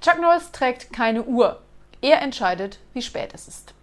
Chuck Norris trägt keine Uhr. Er entscheidet, wie spät es ist.